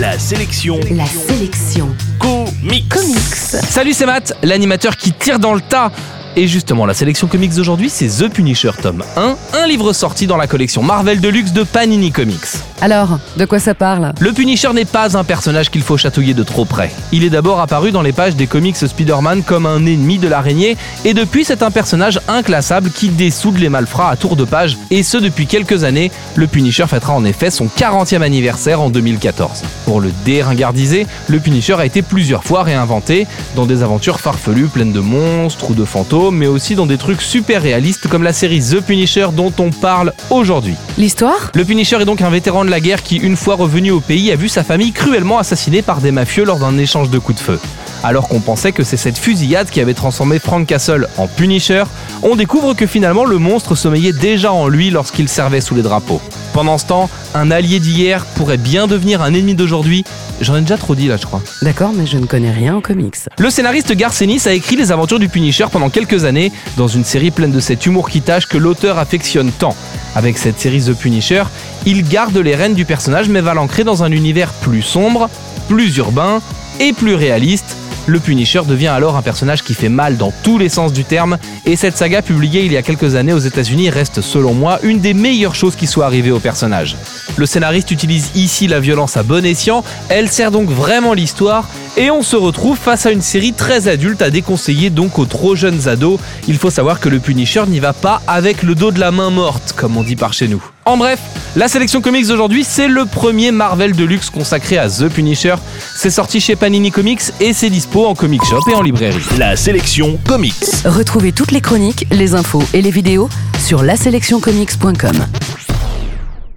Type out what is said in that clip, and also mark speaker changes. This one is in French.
Speaker 1: La sélection.
Speaker 2: La sélection.
Speaker 1: Comics.
Speaker 2: Comics.
Speaker 3: Salut, c'est Matt, l'animateur qui tire dans le tas. Et justement, la sélection comics d'aujourd'hui, c'est The Punisher tome 1, un livre sorti dans la collection Marvel Deluxe de Panini Comics.
Speaker 2: Alors, de quoi ça parle?
Speaker 3: Le Punisher n'est pas un personnage qu'il faut chatouiller de trop près. Il est d'abord apparu dans les pages des comics Spider-Man comme un ennemi de l'araignée, et depuis c'est un personnage inclassable qui dessoude les malfrats à tour de page, et ce depuis quelques années. Le Punisher fêtera en effet son 40e anniversaire en 2014. Pour le déringardiser, le Punisher a été plusieurs fois réinventé, dans des aventures farfelues pleines de monstres ou de fantômes, mais aussi dans des trucs super réalistes comme la série The Punisher dont on parle aujourd'hui.
Speaker 2: L'histoire?
Speaker 3: Le Punisher est donc un vétéran de la guerre qui, une fois revenu au pays, a vu sa famille cruellement assassinée par des mafieux lors d'un échange de coups de feu. Alors qu'on pensait que c'est cette fusillade qui avait transformé Frank Castle en Punisher, on découvre que finalement le monstre sommeillait déjà en lui lorsqu'il servait sous les drapeaux. Pendant ce temps, un allié d'hier pourrait bien devenir un ennemi d'aujourd'hui. J'en ai déjà trop dit là, je crois.
Speaker 2: D'accord, mais je ne connais rien en comics.
Speaker 3: Le scénariste Garth Ennis a écrit les aventures du Punisher pendant quelques années, dans une série pleine de cet humour qui tâche que l'auteur affectionne tant. Avec cette série The Punisher, il garde les rênes du personnage mais va l'ancrer dans un univers plus sombre, plus urbain et plus réaliste. Le Punisher devient alors un personnage qui fait mal dans tous les sens du terme, et cette saga publiée il y a quelques années aux États-Unis reste selon moi une des meilleures choses qui soit arrivée au personnage. Le scénariste utilise ici la violence à bon escient, elle sert donc vraiment l'histoire, et on se retrouve face à une série très adulte à déconseiller donc aux trop jeunes ados. Il faut savoir que le Punisher n'y va pas avec le dos de la main morte, comme on dit par chez nous. En bref, la sélection comics d'aujourd'hui, c'est le premier Marvel de luxe consacré à The Punisher. C'est sorti chez Panini Comics et c'est dispo en comic shop et en librairie.
Speaker 1: La sélection comics.
Speaker 2: Retrouvez toutes les chroniques, les infos et les vidéos sur laselectioncomics.com.